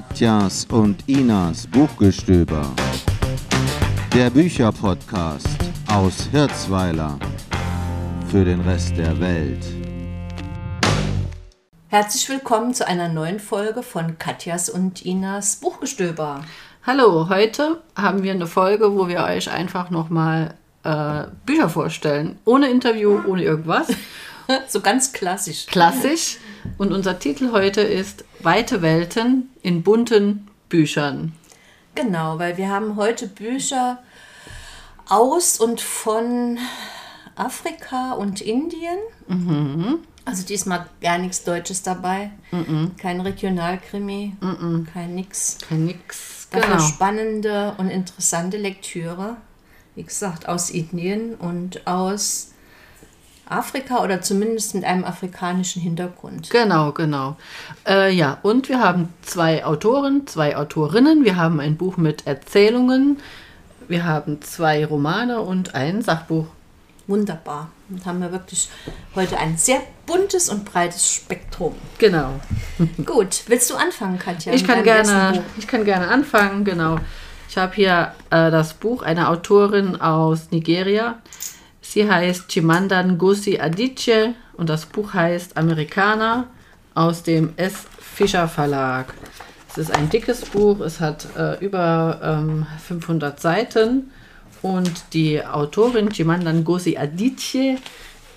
Katjas und Inas Buchgestöber. Der Bücherpodcast aus Hirzweiler für den Rest der Welt. Herzlich willkommen zu einer neuen Folge von Katjas und Inas Buchgestöber. Hallo, heute haben wir eine Folge, wo wir euch einfach nochmal äh, Bücher vorstellen. Ohne Interview, ohne irgendwas. so ganz klassisch. Klassisch. Und unser Titel heute ist Weite Welten in bunten Büchern. Genau, weil wir haben heute Bücher aus und von Afrika und Indien. Mhm. Also diesmal gar nichts Deutsches dabei. Mhm. Kein Regionalkrimi, mhm. kein nix. Kein nix. Dafür genau. spannende und interessante Lektüre. Wie gesagt, aus Indien und aus Afrika oder zumindest mit einem afrikanischen Hintergrund. Genau, genau. Äh, ja, und wir haben zwei Autoren, zwei Autorinnen. Wir haben ein Buch mit Erzählungen. Wir haben zwei Romane und ein Sachbuch. Wunderbar. Und haben wir wirklich heute ein sehr buntes und breites Spektrum. Genau. Gut, willst du anfangen, Katja? Ich kann gerne, ich kann gerne anfangen, genau. Ich habe hier äh, das Buch einer Autorin aus Nigeria. Sie heißt Chimanda Ngozi Adichie und das Buch heißt Amerikaner aus dem S. Fischer Verlag. Es ist ein dickes Buch, es hat äh, über ähm, 500 Seiten und die Autorin Chimanda Ngozi Adichie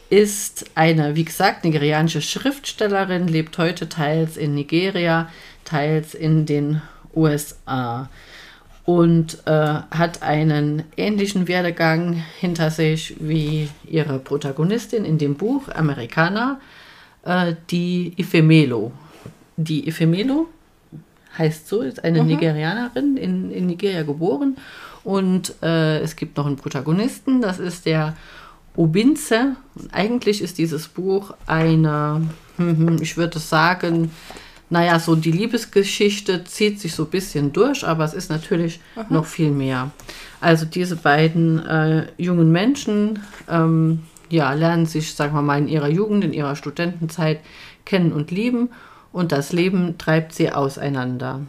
ist eine, wie gesagt, nigerianische Schriftstellerin, lebt heute teils in Nigeria, teils in den USA und äh, hat einen ähnlichen Werdegang hinter sich wie ihre Protagonistin in dem Buch Amerikaner, äh, die Ifemelo. Die Ifemelo heißt so, ist eine mhm. Nigerianerin, in, in Nigeria geboren und äh, es gibt noch einen Protagonisten, das ist der Obinze. Und eigentlich ist dieses Buch eine, ich würde sagen, naja, so die Liebesgeschichte zieht sich so ein bisschen durch, aber es ist natürlich Aha. noch viel mehr. Also diese beiden äh, jungen Menschen ähm, ja, lernen sich, sagen wir mal, in ihrer Jugend, in ihrer Studentenzeit kennen und lieben und das Leben treibt sie auseinander.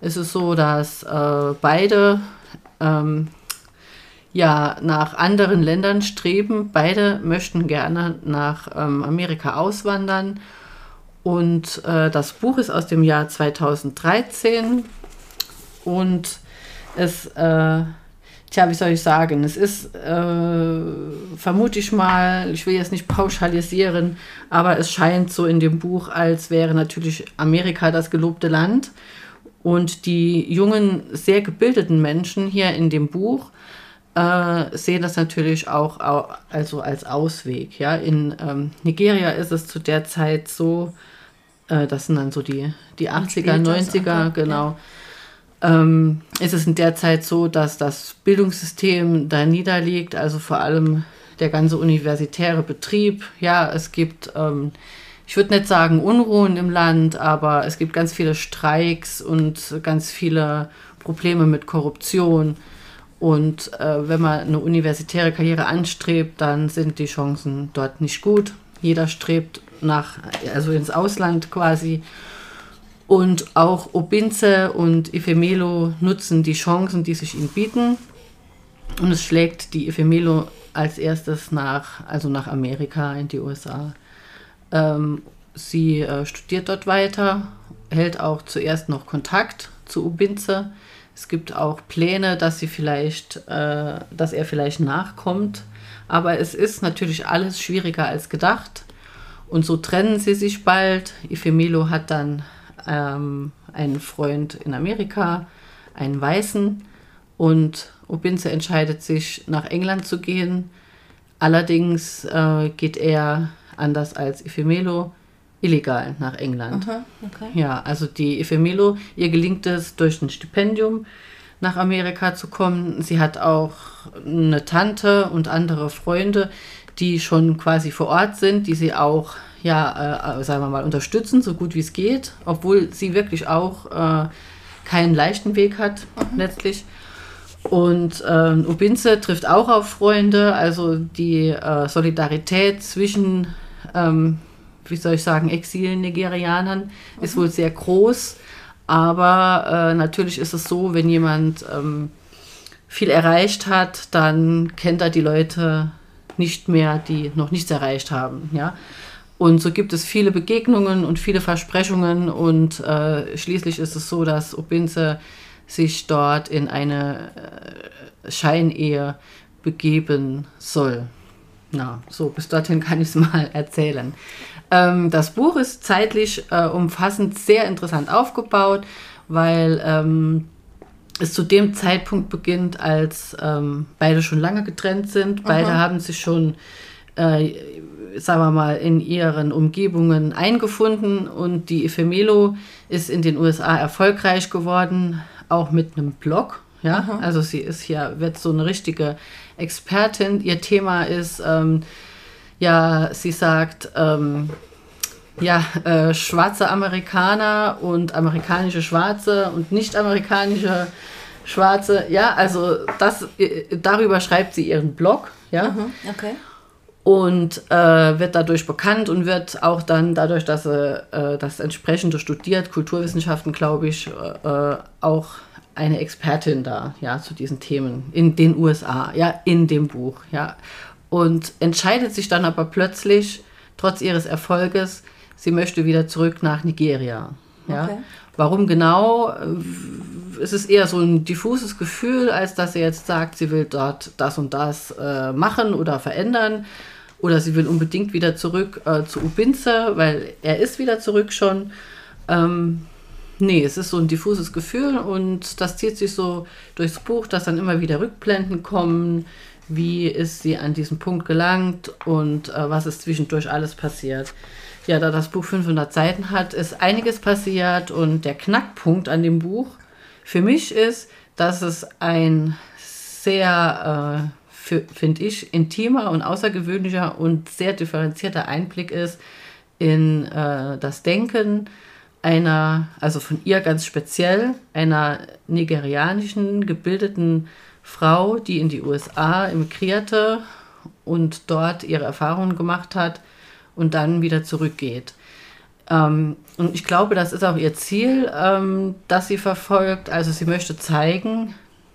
Es ist so, dass äh, beide ähm, ja nach anderen Ländern streben. Beide möchten gerne nach ähm, Amerika auswandern und äh, das Buch ist aus dem Jahr 2013 und es, äh, tja, wie soll ich sagen, es ist, äh, vermute ich mal, ich will jetzt nicht pauschalisieren, aber es scheint so in dem Buch, als wäre natürlich Amerika das gelobte Land. Und die jungen, sehr gebildeten Menschen hier in dem Buch äh, sehen das natürlich auch, also als Ausweg. Ja? In ähm, Nigeria ist es zu der Zeit so, äh, das sind dann so die, die 80er, 90er, genau. Ähm, ist es in der Zeit so, dass das Bildungssystem da niederliegt, also vor allem der ganze universitäre Betrieb. Ja, es gibt, ähm, ich würde nicht sagen Unruhen im Land, aber es gibt ganz viele Streiks und ganz viele Probleme mit Korruption. Und äh, wenn man eine universitäre Karriere anstrebt, dann sind die Chancen dort nicht gut. Jeder strebt nach, also ins Ausland quasi. Und auch Obinze und Ifemelo nutzen die Chancen, die sich ihnen bieten. Und es schlägt die Ifemelo als erstes nach, also nach Amerika in die USA. Ähm, sie äh, studiert dort weiter, hält auch zuerst noch Kontakt zu Obinze. Es gibt auch Pläne, dass sie vielleicht, äh, dass er vielleicht nachkommt. Aber es ist natürlich alles schwieriger als gedacht. Und so trennen sie sich bald. Ifemelo hat dann ähm, einen Freund in Amerika, einen Weißen. Und Obinze entscheidet sich, nach England zu gehen. Allerdings äh, geht er, anders als Ifemelo, illegal nach England. Aha, okay. Ja, also die Ifemelo, ihr gelingt es durch ein Stipendium nach Amerika zu kommen. Sie hat auch eine Tante und andere Freunde, die schon quasi vor Ort sind, die sie auch, ja, äh, sagen wir mal, unterstützen, so gut wie es geht, obwohl sie wirklich auch äh, keinen leichten Weg hat, mhm. letztlich. Und ähm, Ubinze trifft auch auf Freunde, also die äh, Solidarität zwischen, ähm, wie soll ich sagen, Exil-Nigerianern mhm. ist wohl sehr groß. Aber äh, natürlich ist es so, wenn jemand ähm, viel erreicht hat, dann kennt er die Leute nicht mehr, die noch nichts erreicht haben. Ja? Und so gibt es viele Begegnungen und viele Versprechungen und äh, schließlich ist es so, dass Obinze sich dort in eine äh, Scheinehe begeben soll. Na, so, bis dorthin kann ich es mal erzählen. Ähm, das Buch ist zeitlich äh, umfassend sehr interessant aufgebaut, weil ähm, es zu dem Zeitpunkt beginnt, als ähm, beide schon lange getrennt sind. Beide Aha. haben sich schon, äh, sagen wir mal, in ihren Umgebungen eingefunden und die Efemelo ist in den USA erfolgreich geworden, auch mit einem Blog. Ja, also sie ist hier, wird so eine richtige Expertin. Ihr Thema ist, ähm, ja, sie sagt, ähm, ja, äh, schwarze Amerikaner und amerikanische Schwarze und nicht-amerikanische Schwarze. Ja, also das, äh, darüber schreibt sie ihren Blog. Ja. Mhm, okay. Und äh, wird dadurch bekannt und wird auch dann dadurch, dass sie äh, das entsprechende studiert, Kulturwissenschaften, glaube ich, äh, auch eine Expertin da, ja, zu diesen Themen in den USA, ja, in dem Buch, ja. Und entscheidet sich dann aber plötzlich, trotz ihres Erfolges, sie möchte wieder zurück nach Nigeria. Ja? Okay. Warum genau? Es ist eher so ein diffuses Gefühl, als dass sie jetzt sagt, sie will dort das und das äh, machen oder verändern. Oder sie will unbedingt wieder zurück äh, zu Ubinze, weil er ist wieder zurück schon. Ähm, nee, es ist so ein diffuses Gefühl und das zieht sich so durchs Buch, dass dann immer wieder Rückblenden kommen. Wie ist sie an diesen Punkt gelangt und äh, was ist zwischendurch alles passiert? Ja, da das Buch 500 Seiten hat, ist einiges passiert und der Knackpunkt an dem Buch für mich ist, dass es ein sehr, äh, finde ich, intimer und außergewöhnlicher und sehr differenzierter Einblick ist in äh, das Denken einer, also von ihr ganz speziell, einer nigerianischen gebildeten Frau, die in die USA emigrierte und dort ihre Erfahrungen gemacht hat und dann wieder zurückgeht. Ähm, und ich glaube, das ist auch ihr Ziel, ähm, das sie verfolgt. Also sie möchte zeigen,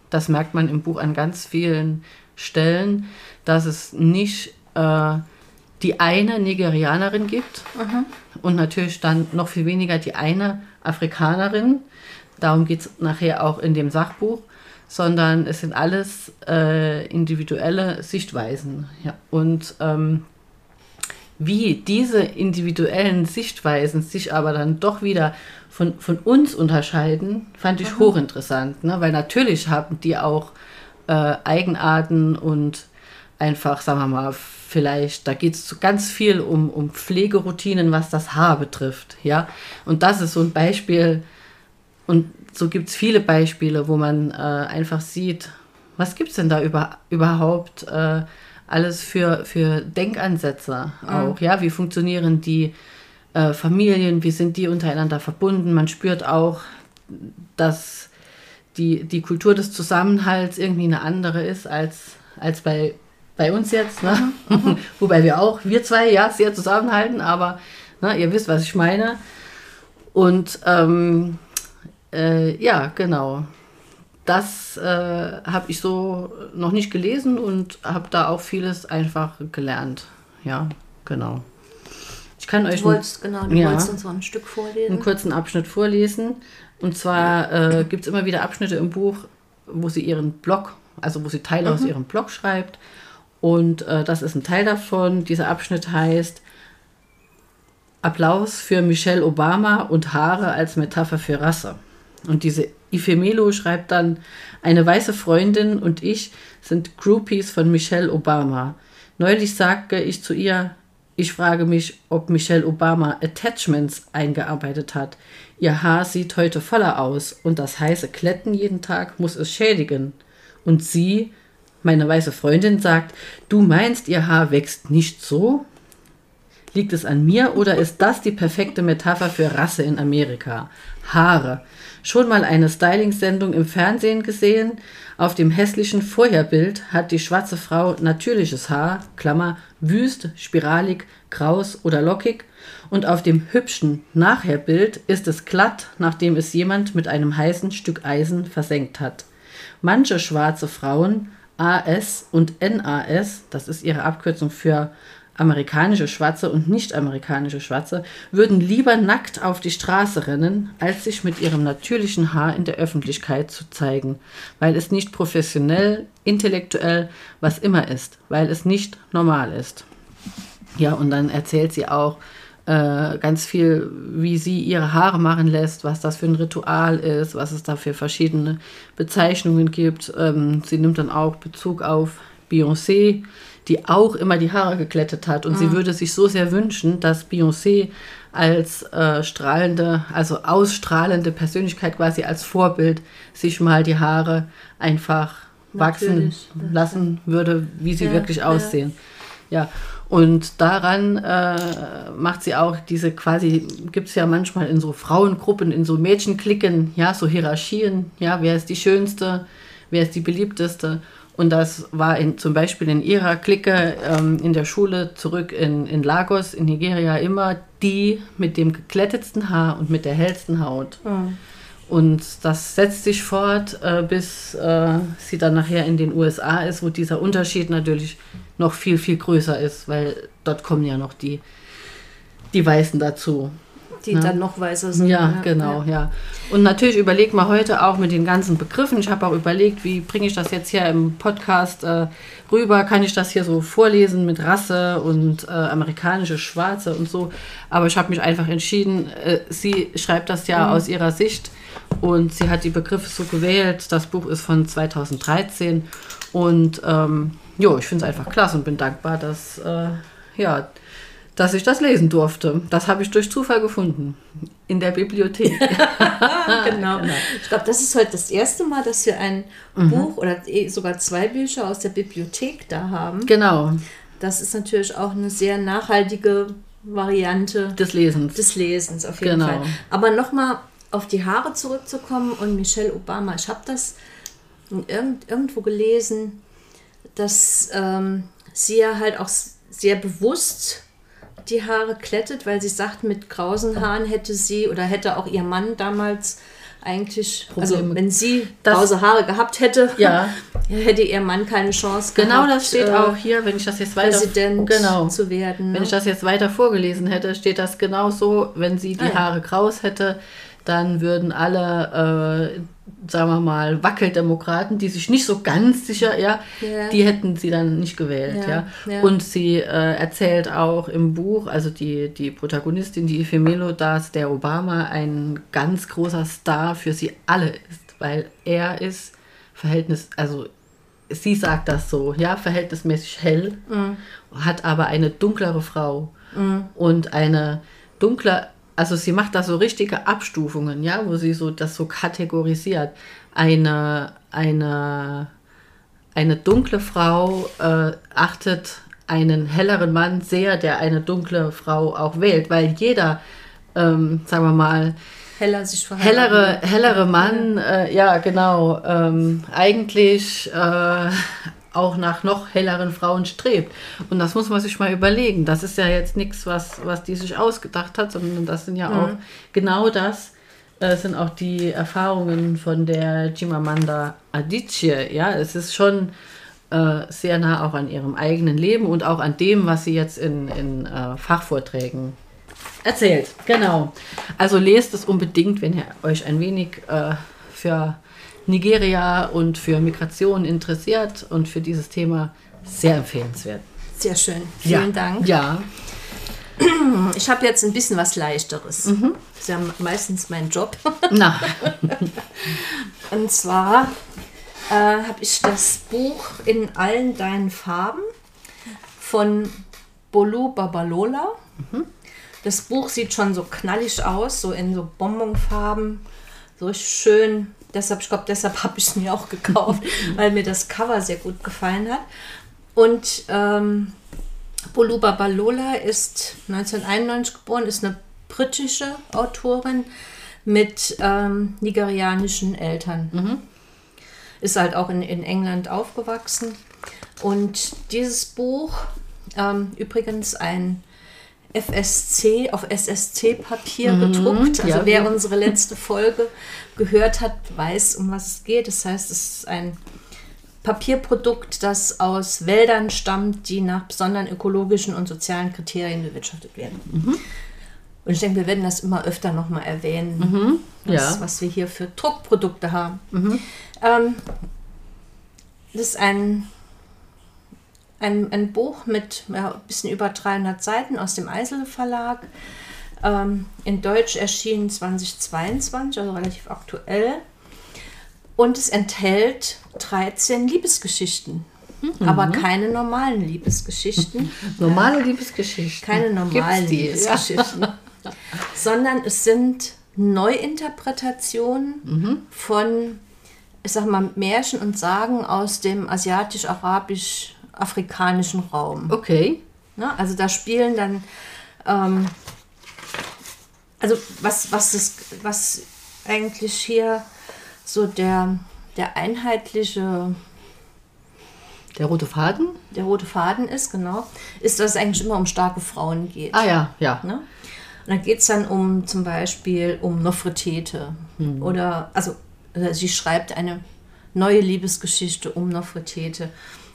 das merkt man im Buch an ganz vielen Stellen, dass es nicht äh, die eine Nigerianerin gibt mhm. und natürlich dann noch viel weniger die eine Afrikanerin. Darum geht es nachher auch in dem Sachbuch, sondern es sind alles äh, individuelle Sichtweisen. Ja. Und ähm, wie diese individuellen Sichtweisen sich aber dann doch wieder von, von uns unterscheiden, fand ich mhm. hochinteressant. Ne? Weil natürlich haben die auch äh, Eigenarten und einfach, sagen wir mal, vielleicht, da geht es ganz viel um, um Pflegeroutinen, was das Haar betrifft. Ja? Und das ist so ein Beispiel, und so gibt es viele Beispiele, wo man äh, einfach sieht, was gibt es denn da über, überhaupt? Äh, alles für, für Denkansätze auch. Mhm. Ja, wie funktionieren die äh, Familien, wie sind die untereinander verbunden? Man spürt auch, dass die, die Kultur des Zusammenhalts irgendwie eine andere ist als, als bei, bei uns jetzt. Ne? Mhm. mhm. Wobei wir auch, wir zwei, ja, sehr zusammenhalten, aber ne, ihr wisst, was ich meine. Und ähm, äh, ja, genau das äh, habe ich so noch nicht gelesen und habe da auch vieles einfach gelernt. Ja, genau. Ich kann euch du wolltest, genau, du ja, wolltest uns so ein Stück vorlesen. Einen kurzen Abschnitt vorlesen. Und zwar äh, gibt es immer wieder Abschnitte im Buch, wo sie ihren Blog, also wo sie Teile mhm. aus ihrem Blog schreibt. Und äh, das ist ein Teil davon. Dieser Abschnitt heißt Applaus für Michelle Obama und Haare als Metapher für Rasse. Und diese Ifemelo schreibt dann, eine weiße Freundin und ich sind Groupies von Michelle Obama. Neulich sagte ich zu ihr, ich frage mich, ob Michelle Obama Attachments eingearbeitet hat. Ihr Haar sieht heute voller aus und das heiße Kletten jeden Tag muss es schädigen. Und sie, meine weiße Freundin, sagt, du meinst, ihr Haar wächst nicht so? Liegt es an mir oder ist das die perfekte Metapher für Rasse in Amerika? Haare. Schon mal eine Styling-Sendung im Fernsehen gesehen? Auf dem hässlichen Vorherbild hat die schwarze Frau natürliches Haar, Klammer, wüst, spiralig, kraus oder lockig, und auf dem hübschen Nachherbild ist es glatt, nachdem es jemand mit einem heißen Stück Eisen versenkt hat. Manche schwarze Frauen, AS und NAS, das ist ihre Abkürzung für amerikanische Schwarze und nicht-amerikanische Schwarze, würden lieber nackt auf die Straße rennen, als sich mit ihrem natürlichen Haar in der Öffentlichkeit zu zeigen, weil es nicht professionell, intellektuell, was immer ist, weil es nicht normal ist. Ja, und dann erzählt sie auch äh, ganz viel, wie sie ihre Haare machen lässt, was das für ein Ritual ist, was es da für verschiedene Bezeichnungen gibt. Ähm, sie nimmt dann auch Bezug auf Beyoncé, die auch immer die Haare geklettet hat. Und mhm. sie würde sich so sehr wünschen, dass Beyoncé als äh, strahlende, also ausstrahlende Persönlichkeit quasi als Vorbild sich mal die Haare einfach Natürlich, wachsen lassen würde, wie sie ja, wirklich aussehen. Ja. ja. Und daran äh, macht sie auch diese quasi, gibt es ja manchmal in so Frauengruppen, in so Mädchenklicken, ja, so Hierarchien, ja, wer ist die Schönste, wer ist die beliebteste. Und das war in, zum Beispiel in ihrer Clique ähm, in der Schule zurück in, in Lagos, in Nigeria, immer die mit dem geklettetsten Haar und mit der hellsten Haut. Mhm. Und das setzt sich fort, äh, bis äh, sie dann nachher in den USA ist, wo dieser Unterschied natürlich noch viel, viel größer ist, weil dort kommen ja noch die, die Weißen dazu die ja. dann noch weißer sind. Ja, ja. genau, ja. ja. Und natürlich überlegt man heute auch mit den ganzen Begriffen. Ich habe auch überlegt, wie bringe ich das jetzt hier im Podcast äh, rüber? Kann ich das hier so vorlesen mit Rasse und äh, amerikanische Schwarze und so? Aber ich habe mich einfach entschieden, äh, sie schreibt das ja mhm. aus ihrer Sicht und sie hat die Begriffe so gewählt. Das Buch ist von 2013 und ähm, jo, ich finde es einfach klasse und bin dankbar, dass äh, ja, dass ich das lesen durfte. Das habe ich durch Zufall gefunden. In der Bibliothek. genau. genau. Ich glaube, das ist heute das erste Mal, dass wir ein mhm. Buch oder eh sogar zwei Bücher aus der Bibliothek da haben. Genau. Das ist natürlich auch eine sehr nachhaltige Variante des Lesens. Des Lesens, auf jeden genau. Fall. Aber nochmal auf die Haare zurückzukommen und Michelle Obama, ich habe das irgend, irgendwo gelesen, dass ähm, sie ja halt auch sehr bewusst die Haare klettet, weil sie sagt, mit krausen Haaren hätte sie oder hätte auch ihr Mann damals eigentlich, also Probleme. also wenn sie das, krause Haare gehabt hätte, ja. hätte ihr Mann keine Chance genau gehabt. Genau, das steht äh, auch hier, wenn ich das jetzt weiter Präsident genau, zu werden. Wenn ne? ich das jetzt weiter vorgelesen hätte, steht das genau so, wenn sie die ah, Haare kraus hätte, dann würden alle, äh, sagen wir mal, Wackeldemokraten, die sich nicht so ganz sicher, ja, yeah. die hätten sie dann nicht gewählt, ja. ja. Und sie äh, erzählt auch im Buch, also die, die Protagonistin, die Ifemelo, dass der Obama ein ganz großer Star für sie alle ist, weil er ist Verhältnis, also sie sagt das so, ja, verhältnismäßig hell, mm. hat aber eine dunklere Frau mm. und eine dunkle also sie macht da so richtige Abstufungen, ja, wo sie so das so kategorisiert. Eine, eine, eine dunkle Frau äh, achtet einen helleren Mann sehr, der eine dunkle Frau auch wählt, weil jeder, ähm, sagen wir mal, Heller sich hellere, hellere Mann, äh, ja genau, ähm, eigentlich äh, auch nach noch helleren Frauen strebt. Und das muss man sich mal überlegen. Das ist ja jetzt nichts, was, was die sich ausgedacht hat, sondern das sind ja mhm. auch genau das, äh, sind auch die Erfahrungen von der Chimamanda Adichie. Ja, es ist schon äh, sehr nah auch an ihrem eigenen Leben und auch an dem, was sie jetzt in, in äh, Fachvorträgen erzählt. Genau. Also lest es unbedingt, wenn ihr euch ein wenig äh, für Nigeria und für Migration interessiert und für dieses Thema sehr empfehlenswert. Sehr schön. Vielen ja. Dank. Ja. Ich habe jetzt ein bisschen was Leichteres. Mhm. Das ist ja meistens mein Job. Na. Und zwar äh, habe ich das Buch in allen deinen Farben von Bolu Babalola. Mhm. Das Buch sieht schon so knallig aus, so in so Bonbonfarben, so schön Deshalb, ich glaube, deshalb habe ich es mir auch gekauft, weil mir das Cover sehr gut gefallen hat. Und ähm, Boluba Balola ist 1991 geboren, ist eine britische Autorin mit ähm, nigerianischen Eltern. Ist halt auch in, in England aufgewachsen. Und dieses Buch, ähm, übrigens ein FSC, auf SSC-Papier gedruckt. Also ja. wer unsere letzte Folge gehört hat, weiß, um was es geht. Das heißt, es ist ein Papierprodukt, das aus Wäldern stammt, die nach besonderen ökologischen und sozialen Kriterien bewirtschaftet werden. Und ich denke, wir werden das immer öfter nochmal erwähnen, was, ja. was wir hier für Druckprodukte haben. Ähm, das ist ein, ein, ein Buch mit ja, ein bisschen über 300 Seiten aus dem Eisel Verlag. Ähm, in Deutsch erschienen 2022, also relativ aktuell. Und es enthält 13 Liebesgeschichten. Aber keine normalen Liebesgeschichten. Normale Liebesgeschichten. Keine normalen? Liebesgeschichten. Sondern es sind Neuinterpretationen von, ich sag mal, Märchen und Sagen aus dem asiatisch-arabisch-afrikanischen Raum. Okay. Ne? Also da spielen dann, ähm, also was, was, das, was eigentlich hier so der, der einheitliche, Der rote Faden? der rote Faden ist, genau, ist, dass es eigentlich immer um starke Frauen geht. Ah ja, ja. Ne? Und da geht es dann um zum Beispiel um Nofretete. Oder, also sie schreibt eine neue Liebesgeschichte um Nofretete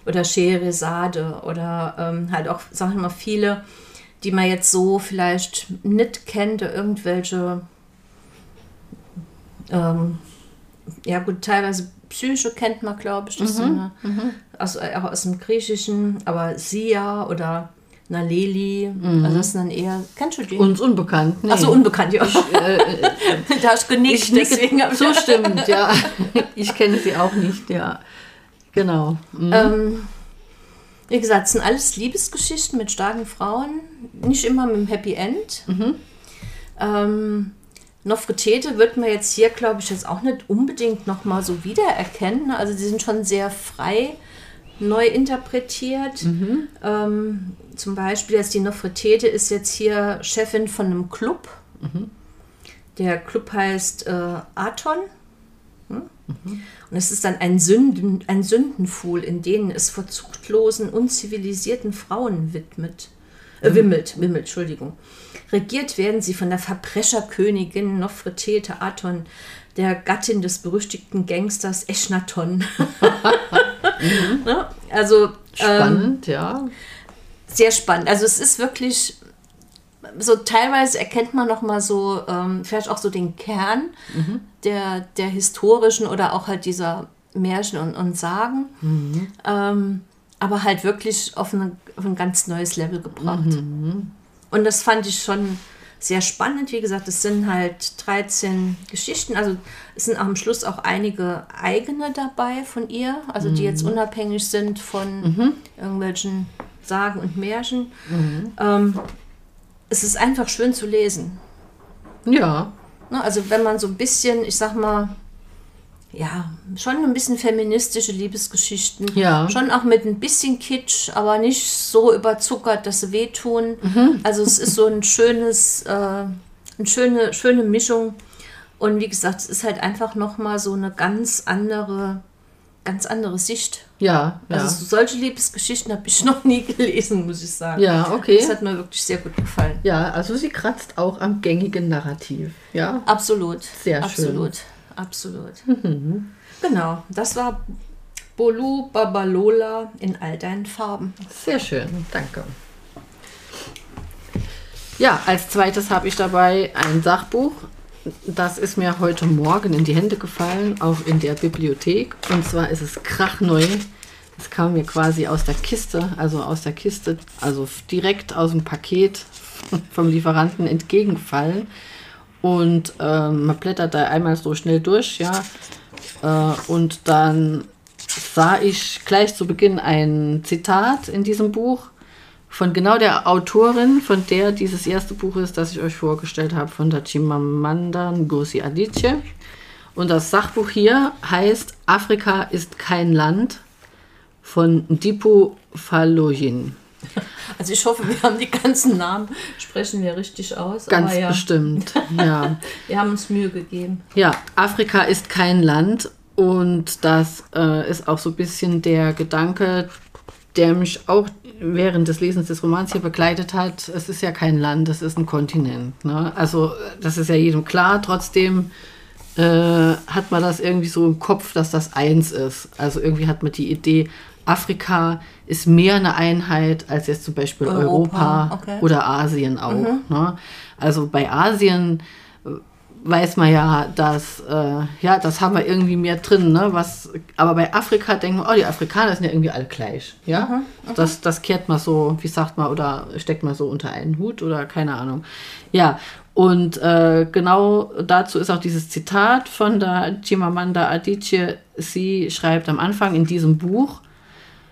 oder Scheherazade oder ähm, halt auch, sagen wir mal, viele, die man jetzt so vielleicht nicht kennt, oder irgendwelche, ähm, ja gut, teilweise Psyche kennt man, glaube ich, das ist so eine, aus, auch aus dem Griechischen, aber Sia oder Naleli, also das sind dann eher, kennst du die? Uns unbekannt. Nee. Achso, unbekannt, ja. äh, äh, da hast du genickt, ich nicke deswegen hab ich- zustimmend, ja. Ich kenne sie auch nicht, ja. Genau. Mhm. Ähm, wie gesagt, es sind alles Liebesgeschichten mit starken Frauen, nicht immer mit einem Happy End. Ähm, Nofretete wird man jetzt hier, glaube ich, jetzt auch nicht unbedingt nochmal so wiedererkennen. ne? Also die sind schon sehr frei neu interpretiert. Ähm, zum Beispiel jetzt die Nofretete ist jetzt hier Chefin von einem Club. Der Club heißt äh, Aton. Und es ist dann ein, Sünden, ein Sündenfuhl, in denen es vor zuchtlosen, unzivilisierten Frauen widmet. Äh, wimmelt, wimmelt, Entschuldigung. Regiert werden sie von der Verbrecherkönigin Nofretete Aton, der Gattin des berüchtigten Gangsters Echnaton. Ne? Also ähm, Spannend, ja. sehr spannend. Also es ist wirklich so teilweise erkennt man noch mal so ähm, vielleicht auch so den Kern der, der historischen oder auch halt dieser Märchen und, und Sagen, ähm, aber halt wirklich auf, eine, auf ein ganz neues Level gebracht. Und das fand ich schon sehr spannend. Wie gesagt, es sind halt 13 Geschichten. Also es sind am Schluss auch einige eigene dabei von ihr, also die jetzt unabhängig sind von irgendwelchen Sagen und Märchen. Ähm, es ist einfach schön zu lesen. Ja. Ne? Also wenn man so ein bisschen, ich sag mal, ja, schon ein bisschen feministische Liebesgeschichten. Ja. Schon auch mit ein bisschen Kitsch, aber nicht so überzuckert, dass sie wehtun. Also es ist so ein schönes, äh, eine schöne, schöne Mischung. Und wie gesagt, es ist halt einfach nochmal so eine ganz andere, ganz andere Sicht. Ja, ja. Also solche Liebesgeschichten habe ich noch nie gelesen, muss ich sagen. ja, okay. Das hat mir wirklich sehr gut gefallen. Ja, also sie kratzt auch am gängigen Narrativ. Ja. Absolut. Sehr schön. absolut. Absolut. Genau, das war Bolu Babalola in all deinen Farben. Sehr schön, danke. Ja, als zweites habe ich dabei ein Sachbuch. Das ist mir heute Morgen in die Hände gefallen, auch in der Bibliothek. Und zwar ist es krachneu. Es kam mir quasi aus der Kiste, also aus der Kiste, also direkt aus dem Paket vom Lieferanten entgegengefallen. Und ähm, man blättert da einmal so schnell durch, ja. Äh, und dann sah ich gleich zu Beginn ein Zitat in diesem Buch von genau der Autorin, von der dieses erste Buch ist, das ich euch vorgestellt habe, von der Chimamanda Ngozi Adichie. Und das Sachbuch hier heißt Afrika ist kein Land von Dipo Faloyin. Also ich hoffe, wir haben die ganzen Namen, sprechen wir richtig aus. Ganz ja, bestimmt, ja. wir haben uns Mühe gegeben. Ja, Afrika ist kein Land und das äh, ist auch so ein bisschen der Gedanke, der mich auch während des Lesens des Romans hier begleitet hat. Es ist ja kein Land, es ist ein Kontinent. Ne? Also das ist ja jedem klar. Trotzdem äh, hat man das irgendwie so im Kopf, dass das eins ist. Also irgendwie hat man die Idee, Afrika ist mehr eine Einheit als jetzt zum Beispiel Europa, Europa, okay. oder Asien auch. Ne? Also bei Asien weiß man ja, dass, äh, ja, das haben wir irgendwie mehr drin, ne? Was, aber bei Afrika denken wir, oh, die Afrikaner sind ja irgendwie alle gleich, ja? Das, das kehrt man so, wie sagt man, oder steckt man so unter einen Hut oder keine Ahnung. Ja, und äh, genau dazu ist auch dieses Zitat von der Chimamanda Adichie. Sie schreibt am Anfang in diesem Buch,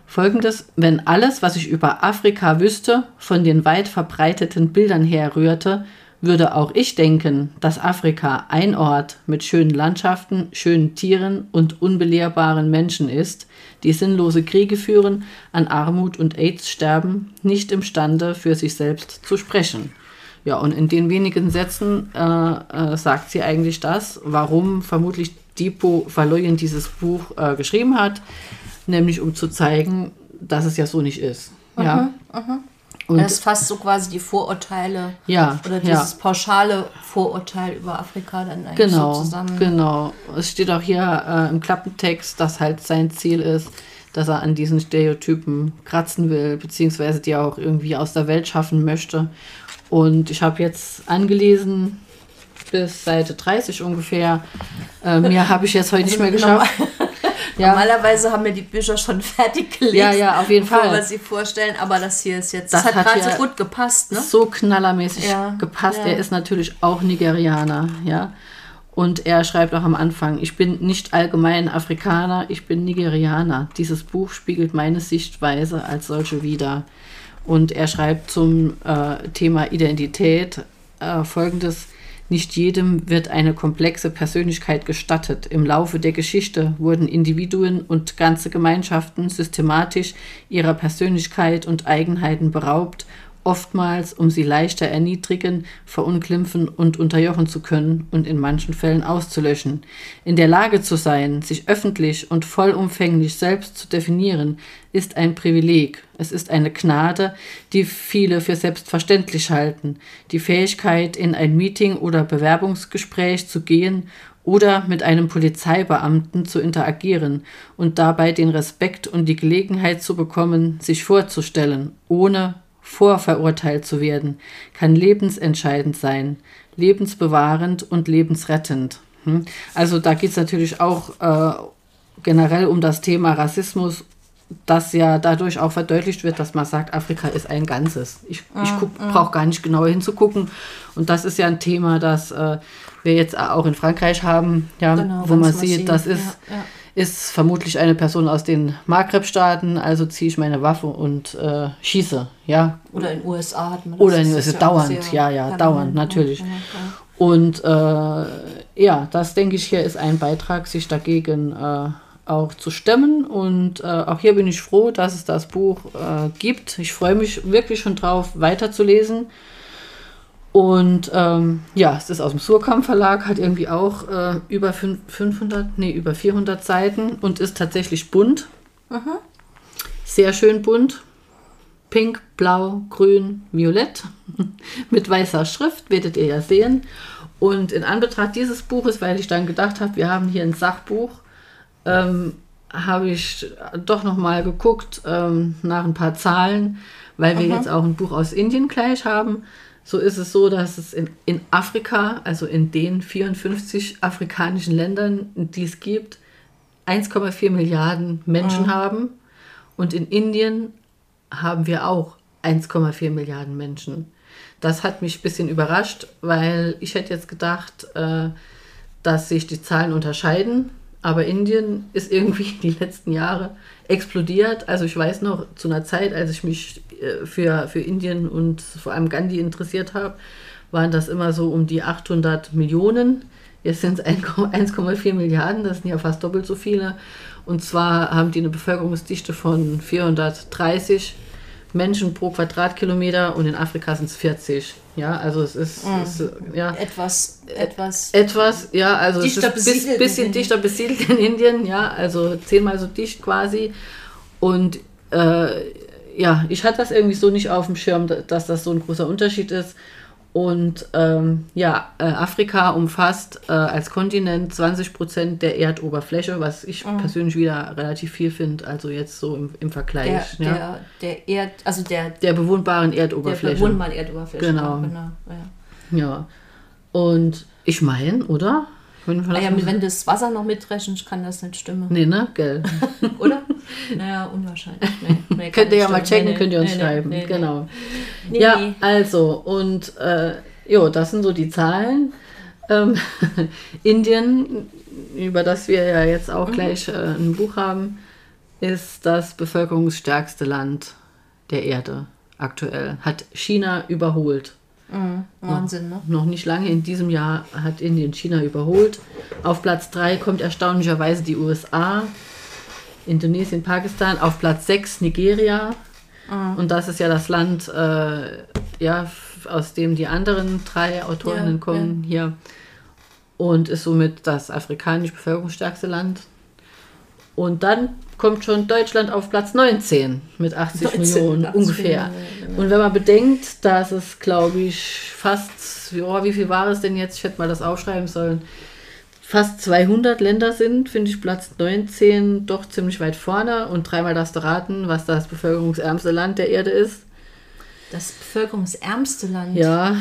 Folgendes, wenn alles, was ich über Afrika wüsste, von den weit verbreiteten Bildern herrührte, würde auch ich denken, dass Afrika ein Ort mit schönen Landschaften, schönen Tieren und unbelehrbaren Menschen ist, die sinnlose Kriege führen, an Armut und AIDS sterben, nicht imstande für sich selbst zu sprechen. Ja, und in den wenigen Sätzen äh, äh, sagt sie eigentlich das, warum vermutlich Dipo Valoyen dieses Buch äh, geschrieben hat, nämlich um zu zeigen, dass es ja so nicht ist. Ja. Und das fasst so quasi die Vorurteile Ja, oder ja. dieses pauschale Vorurteil über Afrika dann eigentlich Genau, so zusammen. genau. Es steht auch hier äh, im Klappentext, dass halt sein Ziel ist, dass er an diesen Stereotypen kratzen will, beziehungsweise die auch irgendwie aus der Welt schaffen möchte. Und ich habe jetzt angelesen bis Seite 30 ungefähr. Äh, mehr habe ich jetzt heute nicht mehr geschafft. Ja. Normalerweise haben wir die Bücher schon fertig gelesen, Ja, ja, auf jeden bevor Fall. wir sie vorstellen, aber das hier ist jetzt, Das das, hat, hat gerade ja so gut gepasst, ne? so knallermäßig Ja, gepasst. Er ist natürlich auch Nigerianer, ja. Und er schreibt auch am Anfang, ich bin nicht allgemein Afrikaner, ich bin Nigerianer. Dieses Buch spiegelt meine Sichtweise als solche wider. Und er schreibt zum äh, Thema Identität äh, folgendes. Nicht jedem wird eine komplexe Persönlichkeit gestattet. Im Laufe der Geschichte wurden Individuen und ganze Gemeinschaften systematisch ihrer Persönlichkeit und Eigenheiten beraubt, oftmals um sie leichter erniedrigen, verunglimpfen und unterjochen zu können und in manchen Fällen auszulöschen. In der Lage zu sein, sich öffentlich und vollumfänglich selbst zu definieren, ist ein Privileg. Es ist eine Gnade, die viele für selbstverständlich halten. Die Fähigkeit, in ein Meeting oder Bewerbungsgespräch zu gehen oder mit einem Polizeibeamten zu interagieren und dabei den Respekt und die Gelegenheit zu bekommen, sich vorzustellen, ohne vorverurteilt zu werden, kann lebensentscheidend sein, lebensbewahrend und lebensrettend. Hm? Also da geht es natürlich auch äh, generell um das Thema Rassismus, das ja dadurch auch verdeutlicht wird, dass man sagt, Afrika ist ein Ganzes. Ich, ich brauche gar nicht genauer hinzugucken. Und das ist ja ein Thema, das äh, wir jetzt auch in Frankreich haben, ja, Genau, wo man sieht, das ist ja, ja. Ist vermutlich eine Person aus den Maghreb-Staaten, also ziehe ich meine Waffe und äh, schieße, ja. Oder in den USA hat man das. Oder in den USA auch dauernd, ja, ja, dauernd, natürlich. Ja, ja. Und äh, ja, das denke ich hier ist ein Beitrag, sich dagegen äh, auch zu stemmen. Und äh, auch hier bin ich froh, dass es das Buch äh, gibt. Ich freue mich wirklich schon drauf, weiterzulesen. Und ähm, ja, es ist aus dem Surkamp Verlag, hat irgendwie auch äh, über fün- 500, nee, über 400 Seiten und ist tatsächlich bunt. Sehr schön bunt. Pink, blau, grün, violett. Mit weißer Schrift, werdet ihr ja sehen. Und in Anbetracht dieses Buches, weil ich dann gedacht habe, wir haben hier ein Sachbuch, ähm, habe ich doch noch mal geguckt ähm, nach ein paar Zahlen, weil wir jetzt auch ein Buch aus Indien gleich haben. So ist es so, dass es in, in Afrika, also in den 54 afrikanischen Ländern, die es gibt, 1,4 Milliarden Menschen haben. Und in Indien haben wir auch 1,4 Milliarden Menschen. Das hat mich ein bisschen überrascht, weil ich hätte jetzt gedacht, äh, dass sich die Zahlen unterscheiden. Aber Indien ist irgendwie die letzten Jahre explodiert. Also ich weiß noch, zu einer Zeit, als ich mich äh, für, für Indien und vor allem Gandhi interessiert habe, waren das immer so um die 800 Millionen. Jetzt sind es 1,4 Milliarden, das sind ja fast doppelt so viele. Und zwar haben die eine Bevölkerungsdichte von 430 Menschen pro Quadratkilometer und in Afrika sind es 40. Ja, also es ist, Mhm. es ja, Etwas, etwas. etwas, ja, also Dichter es ist ein besiedelt bisschen in dichter besiedelt in Indien, ja, also zehnmal so dicht quasi. Und äh, ja, ich hatte das irgendwie so nicht auf dem Schirm, da- dass das so ein großer Unterschied ist. Und ähm, ja, äh, Afrika umfasst äh, als Kontinent 20 Prozent der Erdoberfläche, was ich Mhm. persönlich wieder relativ viel finde, also jetzt so im, im Vergleich. der, ja. der, der Erd, also der, der bewohnbaren der Erdoberfläche. bewohnbaren Erdoberfläche. Genau. genau ja. Ja. Und ich meine, oder? Wenn wir Ah, wenn du das Wasser noch mitrechnest, kann das nicht stimmen. nee, ne? Gell. Oder? naja, unwahrscheinlich. Nee, nee, könnt ihr ja nicht mal stimmen. checken, Nee, könnt ihr uns schreiben. genau. Ja, also, und äh, jo, das sind so die Zahlen. Ähm, Indien, über das wir ja jetzt auch Mhm. gleich äh, ein Buch haben, ist das bevölkerungsstärkste Land der Erde aktuell. Hat China überholt. Mhm, Wahnsinn, ne? Noch nicht lange in diesem Jahr hat Indien China überholt. Auf Platz 3 kommt erstaunlicherweise die USA, Indonesien, Pakistan. Auf Platz 6 Nigeria. Und das ist ja das Land, äh, ja, aus dem die anderen drei Autorinnen Ja, kommen hier. Und ist somit das afrikanisch bevölkerungsstärkste Land. Und dann kommt schon Deutschland auf Platz 19 mit 80 19 Millionen 80 ungefähr. Millionen, Und wenn man bedenkt, dass es, glaube ich, fast, ja, wie viel war es denn jetzt? Ich hätte mal das aufschreiben sollen. Fast 200 Länder sind, finde ich Platz 19 doch ziemlich weit vorne. Und dreimal darfst du raten, was das bevölkerungsärmste Land der Erde ist. Das bevölkerungsärmste Land. Ja,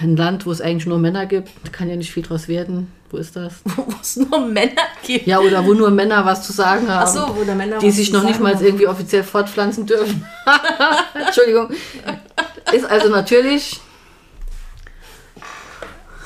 ein Land, wo es eigentlich nur Männer gibt. Kann ja nicht viel draus werden. Wo ist das? Wo es nur Männer gibt. Ja, oder wo nur Männer was zu sagen haben. Ach so, wo der Männer die sich noch nicht mal haben. irgendwie offiziell fortpflanzen dürfen. Entschuldigung. Ist also natürlich.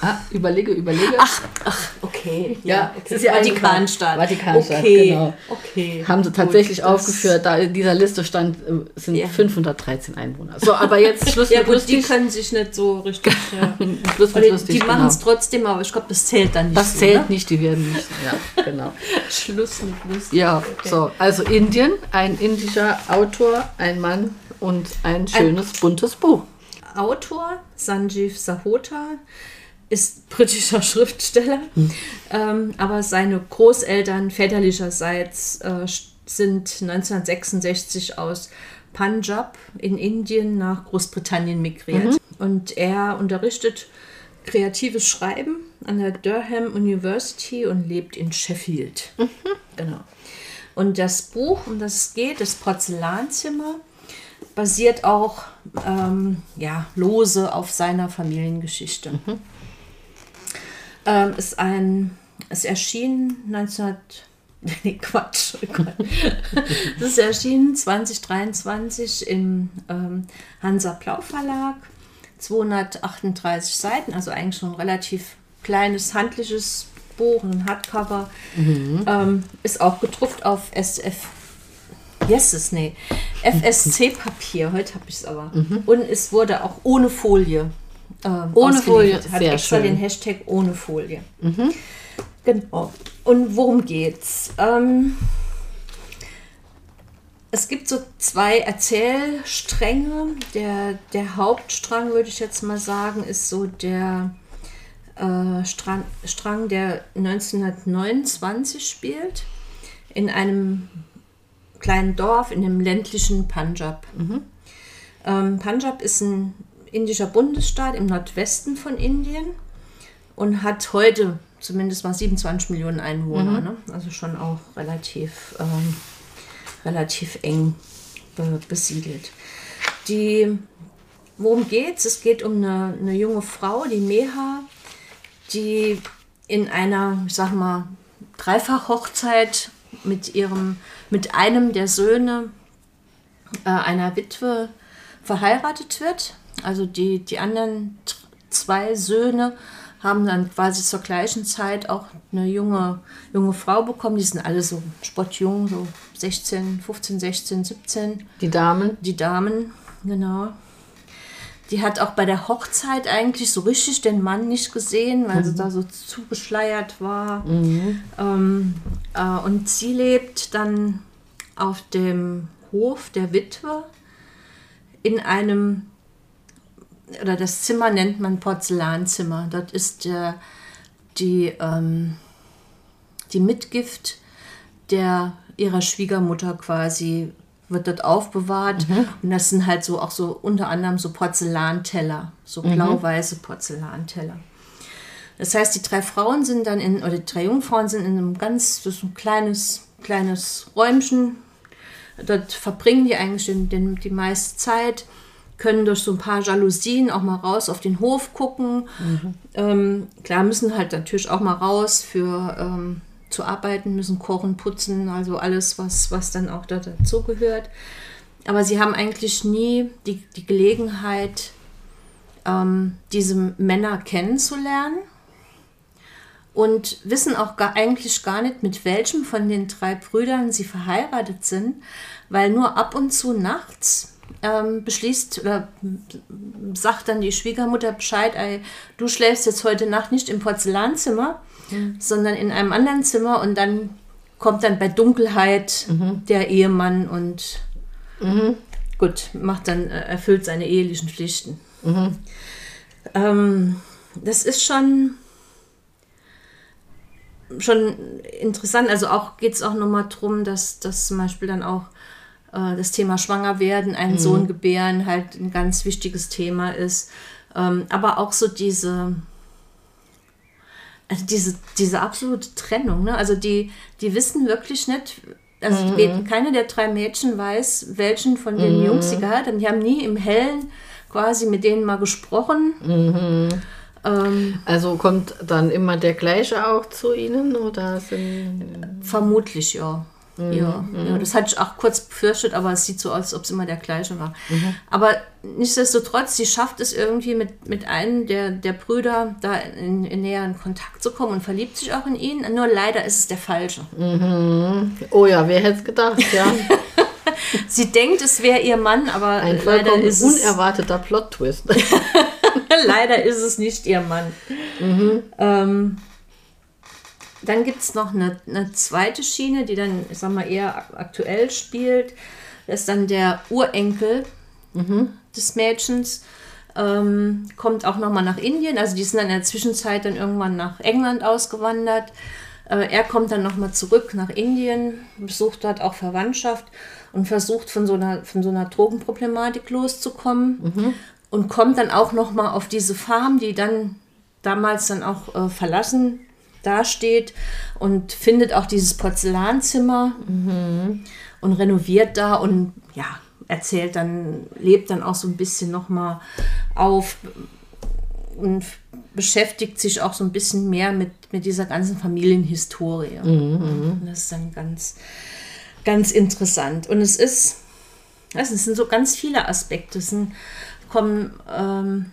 Ah, überlege, überlege. Ach, ach, okay. Ja, okay. es ist ja Vatikanstaat. Vatikanstaat, okay. genau. Okay. haben sie Gut, tatsächlich das- aufgeführt. Da in dieser Liste stand, äh, sind Ja. 513 Einwohner. So, aber jetzt Schluss Ja mit gut, die lustig. können sich nicht so richtig. Ja. Schluss mit Oder lustig, die machen genau. es trotzdem, aber ich glaube, das zählt dann nicht. Das so, zählt ne? nicht, die werden nicht. Ja, genau. Schluss mit lustig. Ja, Okay. so. Also Indien, ein indischer Autor, ein Mann und ein schönes, buntes Buch. Autor Sanjeev Sahota ist britischer Schriftsteller, ähm, aber seine Großeltern väterlicherseits äh, sind 1966 aus Punjab in Indien nach Großbritannien migriert. Und er unterrichtet kreatives Schreiben an der Durham University und lebt in Sheffield. Genau. Und das Buch, um das es geht, das Porzellanzimmer, basiert auch ähm, ja, lose auf seiner Familiengeschichte. Ähm, ist ein, es erschien 19... Nee, Quatsch. oh. Es ist erschienen 2023 im ähm, Hansa Blau Verlag. 238 Seiten, also eigentlich schon ein relativ kleines handliches Buch, ein Hardcover. Ähm, ist auch gedruckt auf SF Yeses, nee. FSC-Papier, heute habe ich es aber. Und es wurde auch ohne Folie. Ähm, Ohne Folie. Hat sehr extra schön. den Hashtag ohne Folie. Genau. Und worum geht's? Ähm, es gibt so zwei Erzählstränge. Der, der Hauptstrang, würde ich jetzt mal sagen, ist so der äh, Strang, Strang, der 1929 spielt. In einem kleinen Dorf in dem ländlichen Punjab. Ähm, Punjab ist ein indischer Bundesstaat im Nordwesten von Indien und hat heute zumindest mal 27 Millionen Einwohner. Ne? Also schon auch relativ, ähm, relativ eng be besiedelt. Die, worum geht's? Es geht um eine, eine junge Frau, die Meha, die in einer, ich sag mal, Dreifachhochzeit mit ihrem, mit einem der Söhne äh, einer Witwe verheiratet wird. Also die, die anderen zwei Söhne haben dann quasi zur gleichen Zeit auch eine junge, junge Frau bekommen. Die sind alle so spottjung, so 16, 15, 16, 17 Die Damen. die Damen, genau. Die hat auch bei der Hochzeit eigentlich so richtig den Mann nicht gesehen, weil sie da so zugeschleiert war. Ähm, äh, und sie lebt dann auf dem Hof der Witwe, in einem, oder das Zimmer nennt man Porzellanzimmer. Dort ist der, die, ähm, die Mitgift der ihrer Schwiegermutter quasi wird dort aufbewahrt und das sind halt so auch so unter anderem so Porzellanteller, so blau-weiße Porzellanteller. Das heißt, die drei Frauen sind dann in, oder die drei Jungfrauen sind in einem ganz, das ist ein kleines, kleines Räumchen. Dort verbringen die eigentlich den, den, die meiste Zeit, können durch so ein paar Jalousien auch mal raus auf den Hof gucken. Ähm, klar, müssen halt natürlich auch mal raus für ähm, zu arbeiten, müssen kochen, putzen, also alles, was, was dann auch da dazugehört. Aber sie haben eigentlich nie die, die Gelegenheit, ähm, diese Männer kennenzulernen und wissen auch gar, eigentlich gar nicht, mit welchem von den drei Brüdern sie verheiratet sind, weil nur ab und zu nachts ähm, beschließt oder sagt dann die Schwiegermutter Bescheid, ey, du schläfst jetzt heute Nacht nicht im Porzellanzimmer, sondern in einem anderen Zimmer und dann kommt dann bei Dunkelheit der Ehemann und gut, macht dann, äh, erfüllt seine ehelichen Pflichten. Ähm, das ist schon schon interessant. Also auch geht es auch nochmal darum, dass, dass zum Beispiel dann auch äh, das Thema Schwangerwerden, einen Sohn gebären halt ein ganz wichtiges Thema ist. Ähm, aber auch so diese, also diese, diese absolute Trennung. Ne? Also die, die wissen wirklich nicht, also die- keine der drei Mädchen weiß, welchen von den Jungs sie geheiratet haben. Die haben nie im Hellen quasi mit denen mal gesprochen. Ähm, Also kommt dann immer der gleiche auch zu Ihnen oder sind. Vermutlich, ja. Ja, ja, das hatte ich auch kurz befürchtet, aber es sieht so aus, als ob es immer der gleiche war. Aber nichtsdestotrotz, sie schafft es irgendwie mit, mit einem der, der Brüder da in, in näheren Kontakt zu kommen und verliebt sich auch in ihn. Nur leider ist es der falsche. Oh ja, wer hätte es gedacht, ja. Sie denkt, es wäre ihr Mann, aber Ein leider ist, es, unerwarteter Plot-Twist. leider ist es nicht ihr Mann. Ähm, dann gibt es noch eine, eine zweite Schiene, die dann, ich sag mal, eher ak- aktuell spielt. Das ist dann der Urenkel des Mädchens. Ähm, kommt auch nochmal nach Indien. Also die sind dann in der Zwischenzeit dann irgendwann nach England ausgewandert. Äh, er kommt dann nochmal zurück nach Indien, besucht dort auch Verwandtschaft und versucht von so einer, von so einer Drogenproblematik loszukommen. Und kommt dann auch nochmal auf diese Farm, die dann damals dann auch äh, verlassen dasteht und findet auch dieses Porzellanzimmer und renoviert da und ja, erzählt dann, lebt dann auch so ein bisschen nochmal auf und beschäftigt sich auch so ein bisschen mehr mit, mit dieser ganzen Familienhistorie. Und Das ist dann ganz, ganz interessant. Und es ist, es sind so ganz viele Aspekte. Es sind, kommen ähm,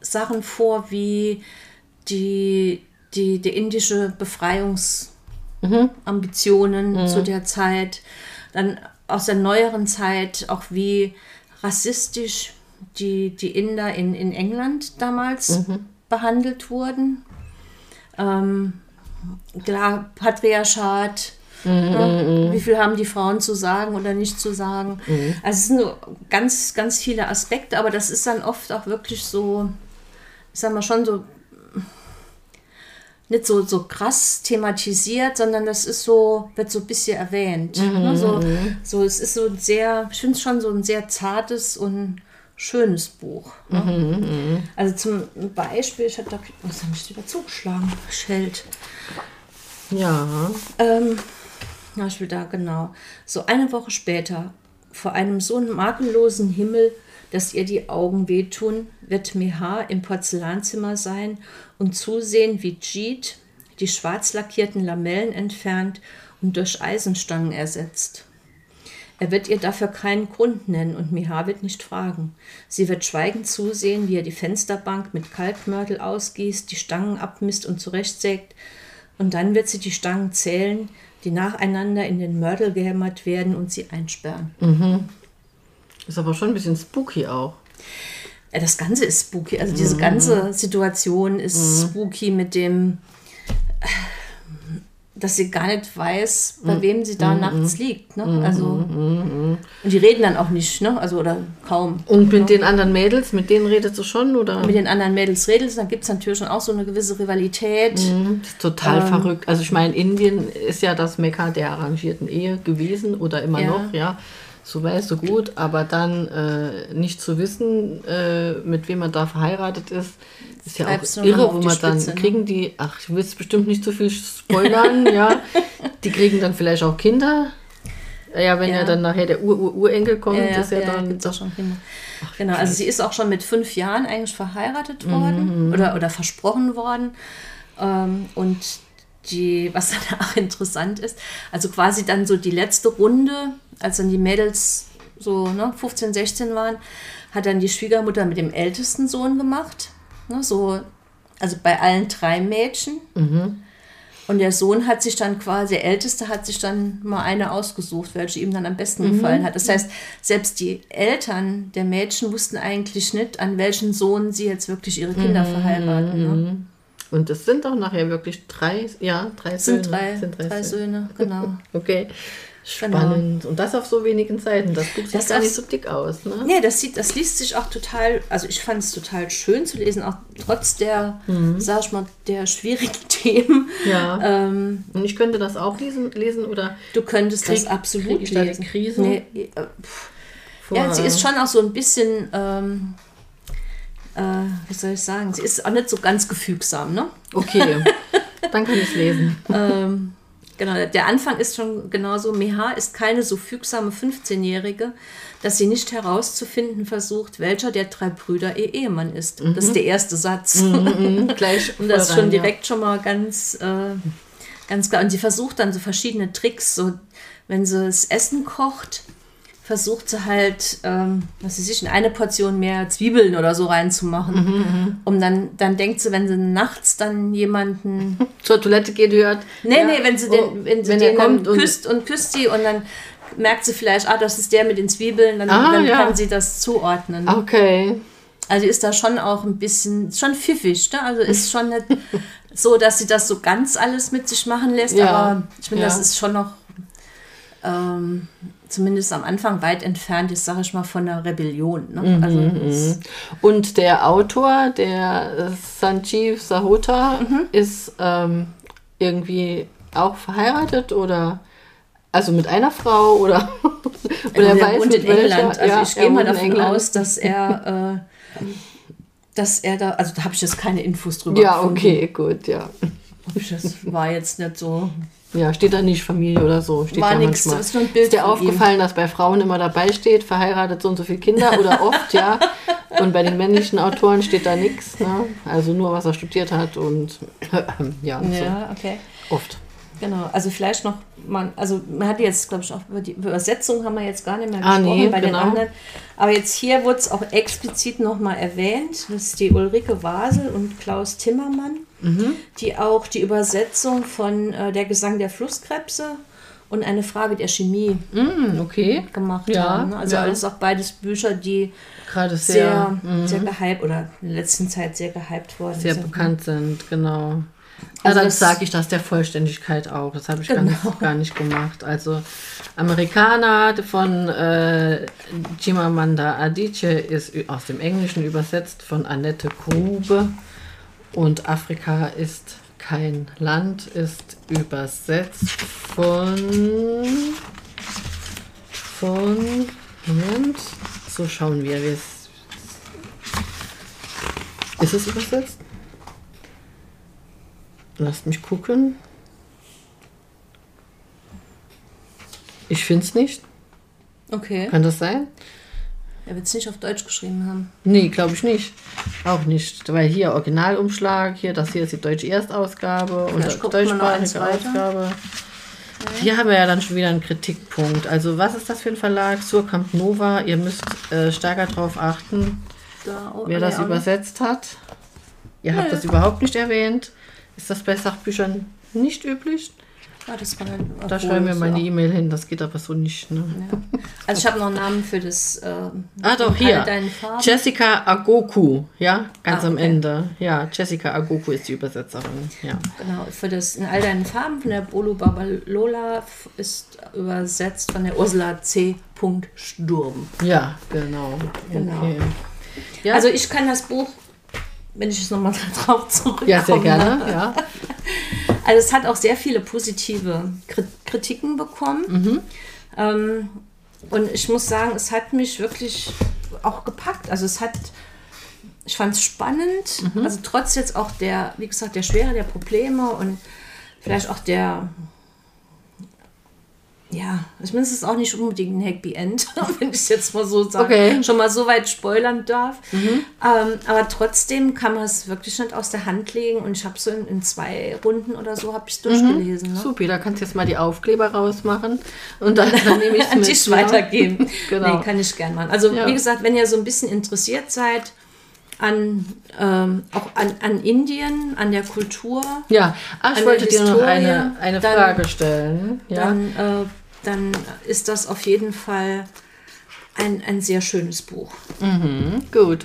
Sachen vor wie die, die, die indische Befreiungsambitionen zu der Zeit, dann aus der neueren Zeit auch wie rassistisch die, die Inder in, in England damals behandelt wurden. Ähm, klar, Patriarchat, ne? wie viel haben die Frauen zu sagen oder nicht zu sagen. Also es sind ganz, ganz viele Aspekte, aber das ist dann oft auch wirklich so, ich sag mal schon so, nicht so, so krass thematisiert, sondern das ist so, wird so ein bisschen erwähnt. ne? So, so, es ist so ein sehr, ich finde es schon so ein sehr zartes und schönes Buch. Ne? Also zum Beispiel, ich hatte da, was habe ich wieder zugeschlagen? Schild. ja. Ähm, ja, ich will da genau. So eine Woche später, vor einem so makellosen Himmel, dass ihr die Augen wehtun, wird Meha im Porzellanzimmer sein und zusehen, wie Jeet die schwarz lackierten Lamellen entfernt und durch Eisenstangen ersetzt. Er wird ihr dafür keinen Grund nennen und Miha wird nicht fragen. Sie wird schweigend zusehen, wie er die Fensterbank mit Kalkmörtel ausgießt, die Stangen abmisst und zurechtsägt. Und dann wird sie die Stangen zählen, die nacheinander in den Mörtel gehämmert werden und sie einsperren. Ist aber schon ein bisschen spooky auch. Ja, das Ganze ist spooky. Also diese ganze Situation ist spooky mit dem. dass sie gar nicht weiß, bei wem sie da nachts liegt. Ne? Also, und die reden dann auch nicht, ne? also oder kaum. Und mit den anderen Mädels, mit denen redet sie schon, oder? Mit den anderen Mädels redet, dann gibt es natürlich schon auch so eine gewisse Rivalität. Das ist total verrückt. Also ich meine, Indien ist ja das Mekka der arrangierten Ehe gewesen oder immer Ja. noch, ja. So weit, so gut, aber dann äh, nicht zu wissen, äh, mit wem man da verheiratet ist, ist ja auch irre, wo man dann Spitze, ne? kriegen die, ach, ich will jetzt bestimmt nicht zu viel spoilern, ja. Die kriegen dann vielleicht auch Kinder. Ja, wenn ja, Ja. dann nachher der Ur-Ur-Urenkel kommt, Ja, ja, ist ja, ja, dann. gibt's auch schon Kinder. genau, also sie ist auch schon mit fünf Jahren eigentlich verheiratet Mhm. worden oder, oder versprochen worden. Ähm, und die, was dann auch interessant ist, also quasi dann so die letzte Runde, als dann die Mädels so ne, 15, 16 waren, hat dann die Schwiegermutter mit dem ältesten Sohn gemacht. Ne, so, also bei allen drei Mädchen. Und der Sohn hat sich dann quasi, der Älteste hat sich dann mal eine ausgesucht, welche ihm dann am besten gefallen hat. Das heißt, selbst die Eltern der Mädchen wussten eigentlich nicht, an welchen Sohn sie jetzt wirklich ihre Kinder verheiraten. Ne? Und es sind auch nachher wirklich drei, ja, drei Das sind Söhne. drei, sind drei, Söhne, genau. Okay, spannend. Und das auf so wenigen Seiten. Das Buch sieht Das gar nicht so dick aus, ne? Nee, das, sieht, das liest sich auch total, also ich fand es total schön zu lesen, auch trotz der, sag ich mal, der schwierigen Themen. Ja. Ähm, Und ich könnte das auch lesen, lesen oder du könntest Krieg- das absolut krieg ich da die lesen. Krise? Nee, äh, Ja, sie ist schon auch so ein bisschen, ähm, äh, wie soll ich sagen, sie ist auch nicht so ganz gefügsam, ne? Okay, dann kann ich es lesen. ähm, genau, der Anfang ist schon genauso. Meha ist keine so fügsame 15-Jährige, dass sie nicht herauszufinden versucht, welcher der drei Brüder ihr Ehemann ist. Das ist der erste Satz. Mhm, gleich Und das ist schon direkt schon mal ganz, äh, ganz klar. Und sie versucht dann so verschiedene Tricks, so wenn sie das Essen kocht, versucht sie halt, ähm, was weiß ich, in eine Portion mehr Zwiebeln oder so reinzumachen. Mhm, um dann, dann denkt sie, wenn sie nachts dann jemanden. Zur Toilette geht, hört. Nee, ja, nee, wenn sie oh, den, wenn sie wenn den kommt und küsst und küsst sie und dann merkt sie vielleicht, ah, das ist der mit den Zwiebeln, dann, Ah, dann ja. kann sie das zuordnen. Okay. Also ist da schon auch ein bisschen, schon pfiffig, ne? Also ist schon nicht so, dass sie das so ganz alles mit sich machen lässt, Ja, aber ich finde, ja. das ist schon noch ähm, zumindest am Anfang weit entfernt ist, sage ich mal, von der Rebellion. Ne? Mhm, also das, Und der Autor, der Sanjeev Sahota, Mhm. ist ähm, irgendwie auch verheiratet oder also mit einer Frau oder, oder also er er wohnt mit in England. welcher- Also Ja, ich gehe mal davon aus, dass er, äh, dass er da, also da habe ich jetzt keine Infos drüber. Ja, gefunden. okay, gut, ja. Das war jetzt nicht so. Ja, steht da nicht Familie oder so. Steht War das ist nur ein Bild ist dir von ihm. aufgefallen, dass bei Frauen immer dabei steht, verheiratet so und so viele Kinder oder oft, ja. Und bei den männlichen Autoren steht da nichts, ne? Also nur, was er studiert hat und ja, Ja, okay. so oft. Genau, also vielleicht noch, man, also man hat jetzt, glaube ich, auch über die Übersetzung haben wir jetzt gar nicht mehr Ah, gesprochen nee, bei genau. den anderen. Aber jetzt hier wurde es auch explizit nochmal erwähnt. Das ist die Ulrike Wasel und Klaus Timmermann, Mhm. die auch die Übersetzung von äh, Der Gesang der Flusskrebse und eine Frage der Chemie Mm, okay. gemacht Ja, haben. Also ja. alles auch beides Bücher, die Gerade sehr, sehr, sehr gehypt oder in der letzten Zeit sehr gehypt worden sehr sind. bekannt sind, genau. Also dann sage ich das der Vollständigkeit auch. Das habe ich Genau. ganz, gar nicht gemacht. Also Amerikaner von äh, Chimamanda Adichie ist aus dem Englischen übersetzt von Annette Grube. Und Afrika ist kein Land ist übersetzt von von Moment. So schauen wir, wie es ist es übersetzt? Lasst mich gucken. Ich finde es nicht. Okay. Kann das sein? Er wird es nicht auf Deutsch geschrieben haben. Nee, glaube ich nicht. Auch nicht. Weil hier Originalumschlag, hier, das hier ist die deutsche Erstausgabe und Vielleicht eins deutschsprachige. Ausgabe. Hier haben wir ja dann schon wieder einen Kritikpunkt. Also was ist das für ein Verlag? Surkamp Nova. Ihr müsst äh, stärker darauf achten, Da, oh, wer nee, das übersetzt hat. Ihr habt das überhaupt nicht erwähnt. Ist das bei Sachbüchern nicht üblich? Ja, das war Da schreiben wir mal eine E-Mail hin, das geht aber so nicht. Ne? Ja. Also ich habe noch einen Namen für das. Äh, ah, doch, hier. Jessica Agoku, ja, ganz ah, okay. am Ende. Ja, Jessica Agoku ist die Übersetzerin. Ja. Genau, für das In all deinen Farben von der Bolo Babalola ist übersetzt von der Ursula C. Sturm. Ja, genau. genau. Okay. Ja. Also ich kann das Buch wenn ich jetzt nochmal drauf zurückkomme. Ja, sehr gerne, ja. Also es hat auch sehr viele positive Kritiken bekommen. Mhm. Ähm, und ich muss sagen, es hat mich wirklich auch gepackt. Also es hat, ich fand es spannend. Mhm. Also trotz jetzt auch der, wie gesagt, der Schwere der Probleme und vielleicht auch der ja, ich meine, es ist auch nicht unbedingt ein Happy End, wenn ich es jetzt mal so sage, okay. schon mal so weit spoilern darf. Mhm. Ähm, aber trotzdem kann man es wirklich nicht aus der Hand legen und ich habe so in, in, zwei Runden oder so habe ich es durchgelesen. Mhm. Ne? Super, da kannst du jetzt mal die Aufkleber rausmachen und dann, dann nehme ich es an dich weitergeben. genau. Nee, kann ich gerne machen. Also ja. wie gesagt, wenn ihr so ein bisschen interessiert seid, an, ähm, auch an, an Indien, an der Kultur. Ja, Ach, ich wollte dir noch eine, eine dann, Frage stellen. Ja. Dann äh, dann ist das auf jeden Fall ein, ein sehr schönes Buch. Mhm, gut.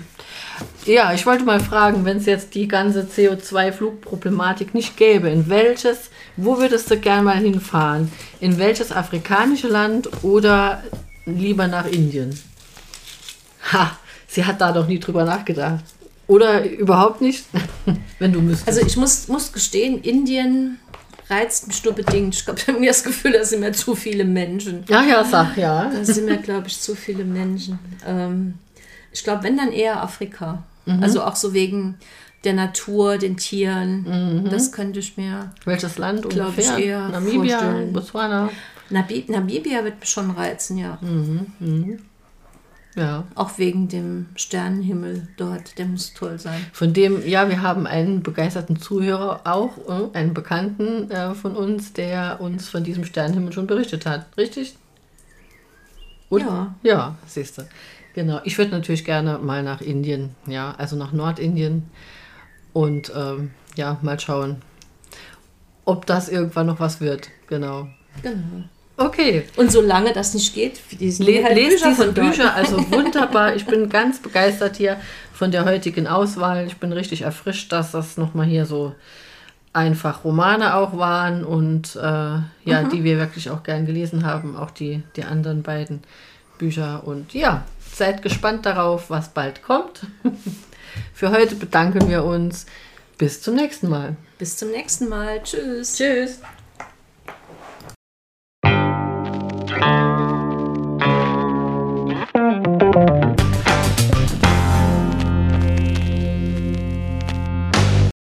Ja, ich wollte mal fragen, wenn es jetzt die ganze CO2-Flugproblematik nicht gäbe, in welches, wo würdest du gern mal hinfahren? In welches afrikanische Land oder lieber nach Indien? Ha, sie hat da doch nie drüber nachgedacht. Oder überhaupt nicht, wenn du müsstest. Also ich muss, muss gestehen, Indien reizt mich nur bedingt. Ich glaube, ich habe mir das Gefühl, da sind mir zu viele Menschen. Ja, ja, sag ja. Da sind mir, glaube ich, zu viele Menschen. Ähm, ich glaube, wenn dann eher Afrika. Mhm. Also auch so wegen der Natur, den Tieren. Mhm. Das könnte ich mir. Welches Land ungefähr? Ich eher Namibia, vorstellen. Botswana. Namibia wird mich schon reizen, ja. Mhm. Ja. Auch wegen dem Sternenhimmel dort, der muss toll sein. Von dem, ja, wir haben einen begeisterten Zuhörer auch, äh, einen Bekannten äh, von uns, der uns von diesem Sternenhimmel schon berichtet hat. Richtig? Und, ja. Ja, siehst du. Genau. Ich würde natürlich gerne mal nach Indien, ja, also nach Nordindien und ähm, ja, mal schauen, ob das irgendwann noch was wird. Genau. Genau. Okay. Und solange das nicht geht, lesen Le halt lest Bücher diese Bücher, also wunderbar. Ich bin ganz begeistert hier von der heutigen Auswahl. Ich bin richtig erfrischt, dass das nochmal hier so einfach Romane auch waren und äh, ja, mhm. die wir wirklich auch gern gelesen haben, auch die, die anderen beiden Bücher. Und ja, seid gespannt darauf, was bald kommt. Für heute bedanken wir uns. Bis zum nächsten Mal. Bis zum nächsten Mal. Tschüss. Tschüss. Bye.